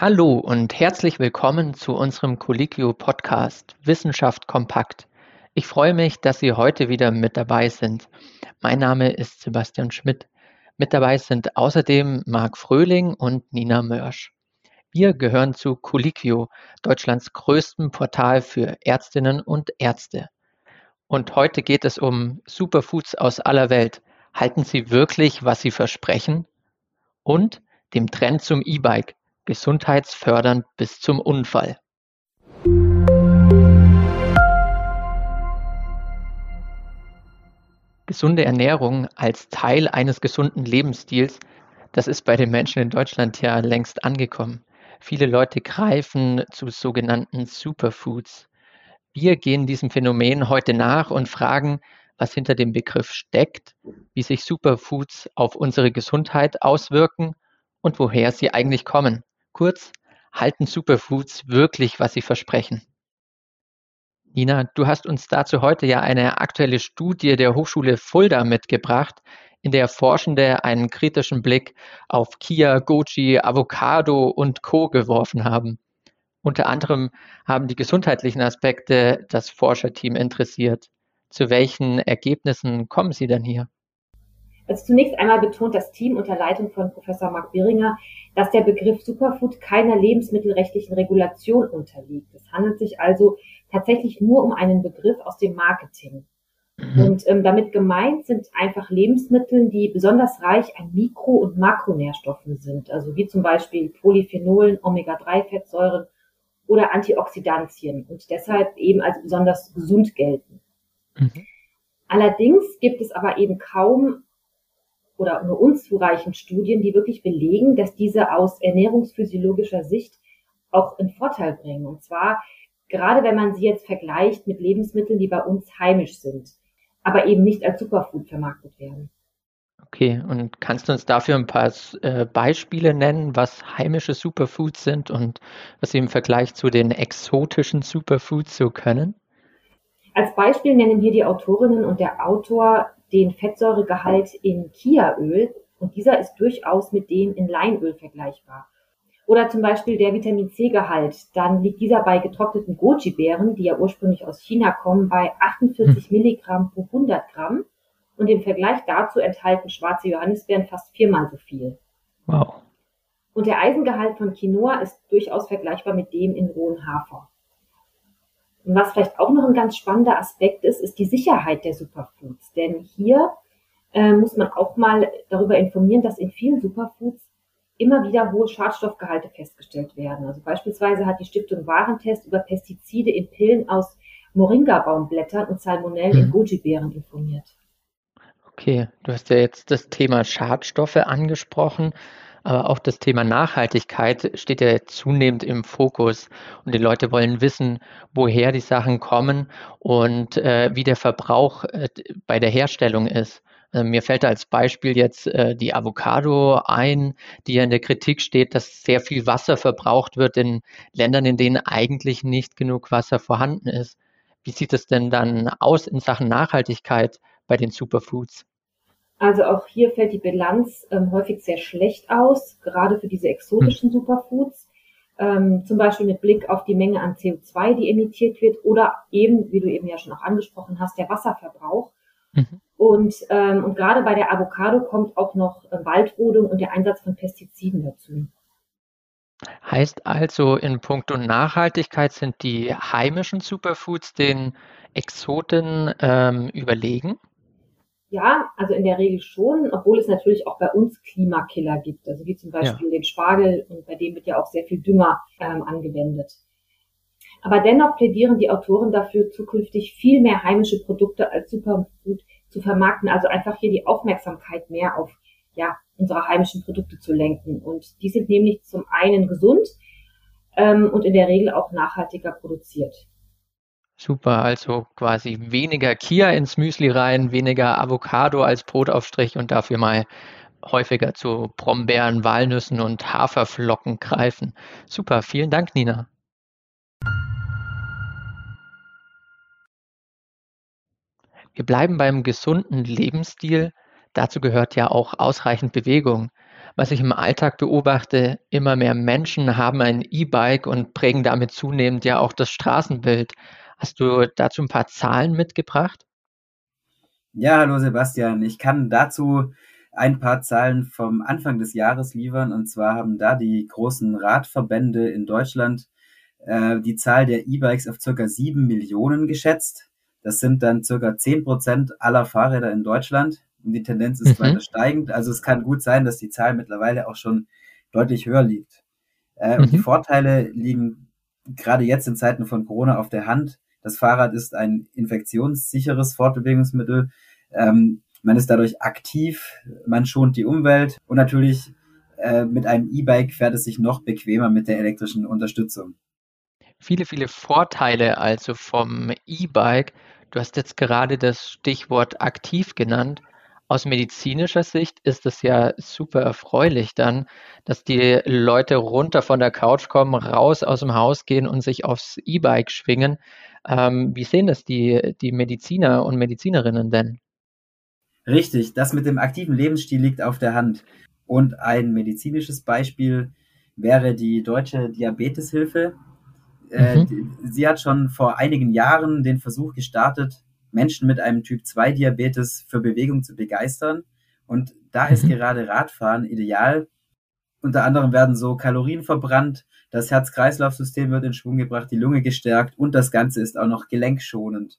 Hallo und herzlich willkommen zu unserem Colliquio Podcast Wissenschaft kompakt. Ich freue mich, dass Sie heute wieder mit dabei sind. Mein Name ist Sebastian Schmidt. Mit dabei sind außerdem Marc Fröhling und Nina Mörsch. Wir gehören zu Colliquio, Deutschlands größtem Portal für Ärztinnen und Ärzte. Und heute geht es um Superfoods aus aller Welt. Halten sie wirklich, was sie versprechen? Und dem Trend zum E-Bike gesundheitsfördernd bis zum Unfall. Gesunde Ernährung als Teil eines gesunden Lebensstils, das ist bei den Menschen in Deutschland ja längst angekommen. Viele Leute greifen zu sogenannten Superfoods. Wir gehen diesem Phänomen heute nach und fragen, was hinter dem Begriff steckt, wie sich Superfoods auf unsere Gesundheit auswirken und woher sie eigentlich kommen. Kurz, halten Superfoods wirklich, was sie versprechen? Nina, du hast uns dazu heute ja eine aktuelle Studie der Hochschule Fulda mitgebracht, in der Forschende einen kritischen Blick auf Kia, Goji, Avocado und Co. geworfen haben. Unter anderem haben die gesundheitlichen Aspekte das Forscherteam interessiert. Zu welchen Ergebnissen kommen Sie denn hier? Also zunächst einmal betont das Team unter Leitung von Professor Marc Beringer, dass der Begriff Superfood keiner lebensmittelrechtlichen Regulation unterliegt. Es handelt sich also tatsächlich nur um einen Begriff aus dem Marketing. Mhm. Und ähm, damit gemeint sind einfach Lebensmittel, die besonders reich an Mikro- und Makronährstoffen sind, also wie zum Beispiel Polyphenolen, Omega-3-Fettsäuren oder Antioxidantien und deshalb eben als besonders gesund gelten. Mhm. Allerdings gibt es aber eben kaum oder nur unzureichend Studien, die wirklich belegen, dass diese aus ernährungsphysiologischer Sicht auch einen Vorteil bringen. Und zwar gerade wenn man sie jetzt vergleicht mit Lebensmitteln, die bei uns heimisch sind, aber eben nicht als Superfood vermarktet werden. Okay, und kannst du uns dafür ein paar äh, Beispiele nennen, was heimische Superfoods sind und was sie im Vergleich zu den exotischen Superfoods so können? Als Beispiel nennen wir die Autorinnen und der Autor den Fettsäuregehalt in Kiaöl und dieser ist durchaus mit dem in Leinöl vergleichbar. Oder zum Beispiel der Vitamin C-Gehalt, dann liegt dieser bei getrockneten Goji-Beeren, die ja ursprünglich aus China kommen, bei 48 hm. Milligramm pro 100 Gramm und im Vergleich dazu enthalten schwarze Johannisbeeren fast viermal so viel. Wow. Und der Eisengehalt von Quinoa ist durchaus vergleichbar mit dem in rohen Hafer. Und was vielleicht auch noch ein ganz spannender Aspekt ist, ist die Sicherheit der Superfoods. Denn hier äh, muss man auch mal darüber informieren, dass in vielen Superfoods immer wieder hohe Schadstoffgehalte festgestellt werden. Also beispielsweise hat die Stiftung Warentest über Pestizide in Pillen aus Moringa-Baumblättern und Salmonellen mhm. in Goji-Beeren informiert. Okay, du hast ja jetzt das Thema Schadstoffe angesprochen. Aber auch das Thema Nachhaltigkeit steht ja zunehmend im Fokus und die Leute wollen wissen, woher die Sachen kommen und äh, wie der Verbrauch äh, bei der Herstellung ist. Äh, mir fällt als Beispiel jetzt äh, die Avocado ein, die ja in der Kritik steht, dass sehr viel Wasser verbraucht wird in Ländern, in denen eigentlich nicht genug Wasser vorhanden ist. Wie sieht es denn dann aus in Sachen Nachhaltigkeit bei den Superfoods? Also auch hier fällt die Bilanz ähm, häufig sehr schlecht aus, gerade für diese exotischen hm. Superfoods. Ähm, zum Beispiel mit Blick auf die Menge an CO2, die emittiert wird, oder eben, wie du eben ja schon auch angesprochen hast, der Wasserverbrauch. Mhm. Und, ähm, und gerade bei der Avocado kommt auch noch äh, Waldrodung und der Einsatz von Pestiziden dazu. Heißt also, in puncto Nachhaltigkeit sind die heimischen Superfoods den Exoten ähm, überlegen? Ja, also in der Regel schon, obwohl es natürlich auch bei uns Klimakiller gibt, also wie zum Beispiel ja. den Spargel und bei dem wird ja auch sehr viel Dünger ähm, angewendet. Aber dennoch plädieren die Autoren dafür, zukünftig viel mehr heimische Produkte als Superfood zu vermarkten, also einfach hier die Aufmerksamkeit mehr auf ja, unsere heimischen Produkte zu lenken. Und die sind nämlich zum einen gesund ähm, und in der Regel auch nachhaltiger produziert. Super, also quasi weniger Kia ins Müsli rein, weniger Avocado als Brotaufstrich und dafür mal häufiger zu Brombeeren, Walnüssen und Haferflocken greifen. Super, vielen Dank, Nina. Wir bleiben beim gesunden Lebensstil. Dazu gehört ja auch ausreichend Bewegung. Was ich im Alltag beobachte, immer mehr Menschen haben ein E-Bike und prägen damit zunehmend ja auch das Straßenbild. Hast du dazu ein paar Zahlen mitgebracht? Ja, hallo Sebastian. Ich kann dazu ein paar Zahlen vom Anfang des Jahres liefern. Und zwar haben da die großen Radverbände in Deutschland äh, die Zahl der E-Bikes auf circa sieben Millionen geschätzt. Das sind dann circa zehn Prozent aller Fahrräder in Deutschland. Und die Tendenz ist mhm. weiter steigend. Also es kann gut sein, dass die Zahl mittlerweile auch schon deutlich höher liegt. Äh, mhm. Und die mhm. Vorteile liegen gerade jetzt in Zeiten von Corona auf der Hand. Das Fahrrad ist ein infektionssicheres Fortbewegungsmittel. Ähm, man ist dadurch aktiv, man schont die Umwelt und natürlich äh, mit einem E-Bike fährt es sich noch bequemer mit der elektrischen Unterstützung. Viele, viele Vorteile also vom E-Bike. Du hast jetzt gerade das Stichwort aktiv genannt. Aus medizinischer Sicht ist es ja super erfreulich dann, dass die Leute runter von der Couch kommen, raus aus dem Haus gehen und sich aufs E-Bike schwingen. Ähm, wie sehen das die, die Mediziner und Medizinerinnen denn? Richtig, das mit dem aktiven Lebensstil liegt auf der Hand. Und ein medizinisches Beispiel wäre die Deutsche Diabeteshilfe. Äh, mhm. Sie hat schon vor einigen Jahren den Versuch gestartet, Menschen mit einem Typ 2 Diabetes für Bewegung zu begeistern. Und da ist mhm. gerade Radfahren ideal. Unter anderem werden so Kalorien verbrannt, das Herz-Kreislauf-System wird in Schwung gebracht, die Lunge gestärkt und das Ganze ist auch noch gelenkschonend.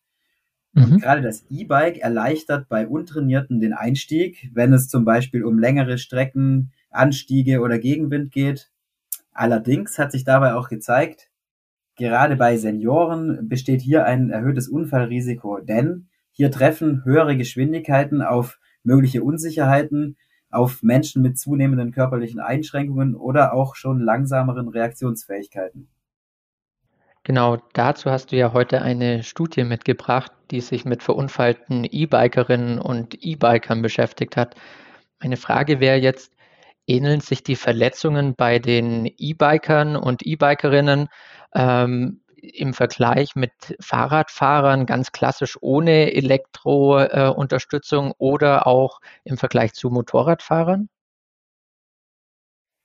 Mhm. Und gerade das E-Bike erleichtert bei Untrainierten den Einstieg, wenn es zum Beispiel um längere Strecken, Anstiege oder Gegenwind geht. Allerdings hat sich dabei auch gezeigt, gerade bei Senioren besteht hier ein erhöhtes Unfallrisiko, denn hier treffen höhere Geschwindigkeiten auf mögliche Unsicherheiten, auf Menschen mit zunehmenden körperlichen Einschränkungen oder auch schon langsameren Reaktionsfähigkeiten. Genau, dazu hast du ja heute eine Studie mitgebracht, die sich mit verunfallten E-Bikerinnen und E-Bikern beschäftigt hat. Meine Frage wäre jetzt, ähneln sich die Verletzungen bei den E-Bikern und E-Bikerinnen ähm, im Vergleich mit Fahrradfahrern ganz klassisch ohne Elektrounterstützung äh, oder auch im Vergleich zu Motorradfahrern?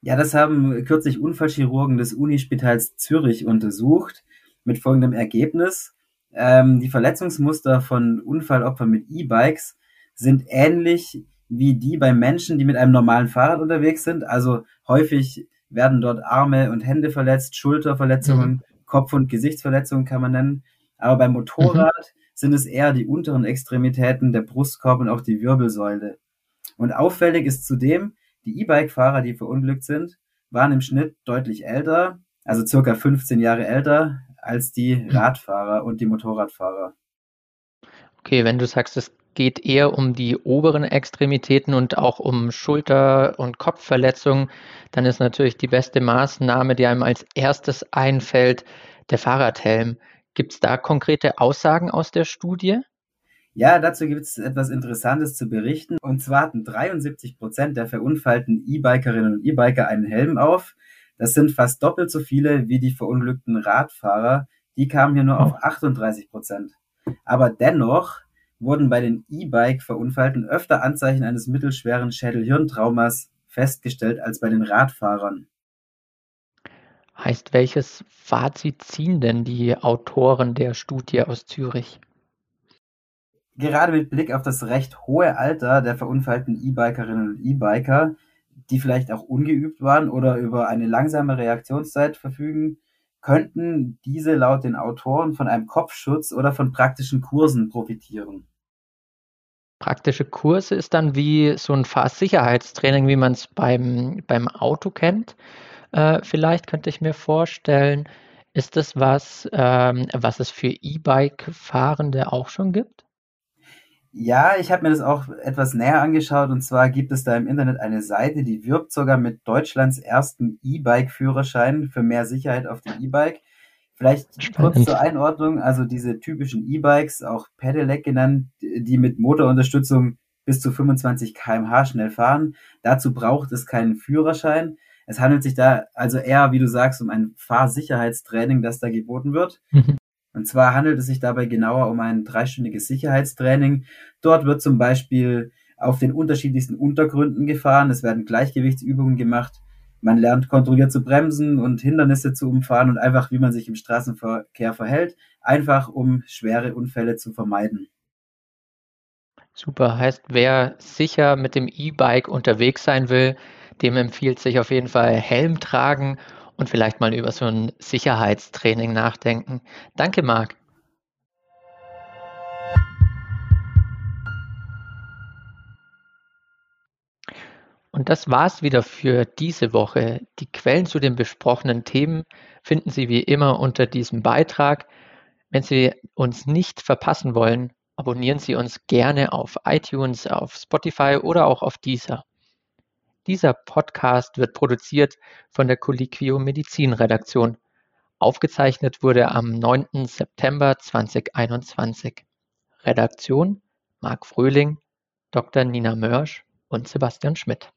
Ja, das haben kürzlich Unfallchirurgen des Unispitals Zürich untersucht mit folgendem Ergebnis. Ähm, die Verletzungsmuster von Unfallopfern mit E-Bikes sind ähnlich wie die bei Menschen, die mit einem normalen Fahrrad unterwegs sind. Also häufig werden dort Arme und Hände verletzt, Schulterverletzungen, mhm. Kopf- und Gesichtsverletzungen kann man nennen. Aber beim Motorrad mhm. sind es eher die unteren Extremitäten, der Brustkorb und auch die Wirbelsäule. Und auffällig ist zudem, die E-Bike-Fahrer, die verunglückt sind, waren im Schnitt deutlich älter, also circa 15 Jahre älter als die mhm. Radfahrer und die Motorradfahrer. Okay, wenn du sagst, es geht eher um die oberen Extremitäten und auch um Schulter- und Kopfverletzungen, dann ist natürlich die beste Maßnahme, die einem als erstes einfällt, der Fahrradhelm. Gibt es da konkrete Aussagen aus der Studie? Ja, dazu gibt es etwas Interessantes zu berichten. Und zwar hatten 73 Prozent der verunfallten E-Bikerinnen und E-Biker einen Helm auf. Das sind fast doppelt so viele wie die verunglückten Radfahrer. Die kamen hier nur auf 38 Prozent. Aber dennoch wurden bei den E-Bike-Verunfallten öfter Anzeichen eines mittelschweren Schädel-Hirntraumas festgestellt als bei den Radfahrern. Heißt, welches Fazit ziehen denn die Autoren der Studie aus Zürich? gerade mit Blick auf das recht hohe Alter der verunfallten E-Bikerinnen und E-Biker, die vielleicht auch ungeübt waren oder über eine langsame Reaktionszeit verfügen, könnten diese laut den Autoren von einem Kopfschutz oder von praktischen Kursen profitieren. Praktische Kurse ist dann wie so ein Fahrsicherheitstraining, wie man es beim, beim Auto kennt. Äh, vielleicht könnte ich mir vorstellen, ist das was, ähm, was es für E-Bike-Fahrende auch schon gibt? Ja, ich habe mir das auch etwas näher angeschaut und zwar gibt es da im Internet eine Seite, die wirbt sogar mit Deutschlands ersten E-Bike-Führerschein für mehr Sicherheit auf dem E-Bike. Vielleicht Spannend. kurz zur Einordnung, also diese typischen E-Bikes, auch Pedelec genannt, die mit Motorunterstützung bis zu 25 kmh schnell fahren. Dazu braucht es keinen Führerschein. Es handelt sich da also eher, wie du sagst, um ein Fahrsicherheitstraining, das da geboten wird. Mhm. Und zwar handelt es sich dabei genauer um ein dreistündiges Sicherheitstraining. Dort wird zum Beispiel auf den unterschiedlichsten Untergründen gefahren. Es werden Gleichgewichtsübungen gemacht. Man lernt kontrolliert zu bremsen und Hindernisse zu umfahren und einfach, wie man sich im Straßenverkehr verhält, einfach um schwere Unfälle zu vermeiden. Super, heißt, wer sicher mit dem E-Bike unterwegs sein will, dem empfiehlt sich auf jeden Fall Helm tragen und vielleicht mal über so ein Sicherheitstraining nachdenken. Danke, Marc. Und das war's wieder für diese Woche. Die Quellen zu den besprochenen Themen finden Sie wie immer unter diesem Beitrag. Wenn Sie uns nicht verpassen wollen, abonnieren Sie uns gerne auf iTunes, auf Spotify oder auch auf Deezer. Dieser Podcast wird produziert von der Colliquio Medizin Redaktion. Aufgezeichnet wurde am 9. September 2021. Redaktion Marc Fröhling, Dr. Nina Mörsch und Sebastian Schmidt.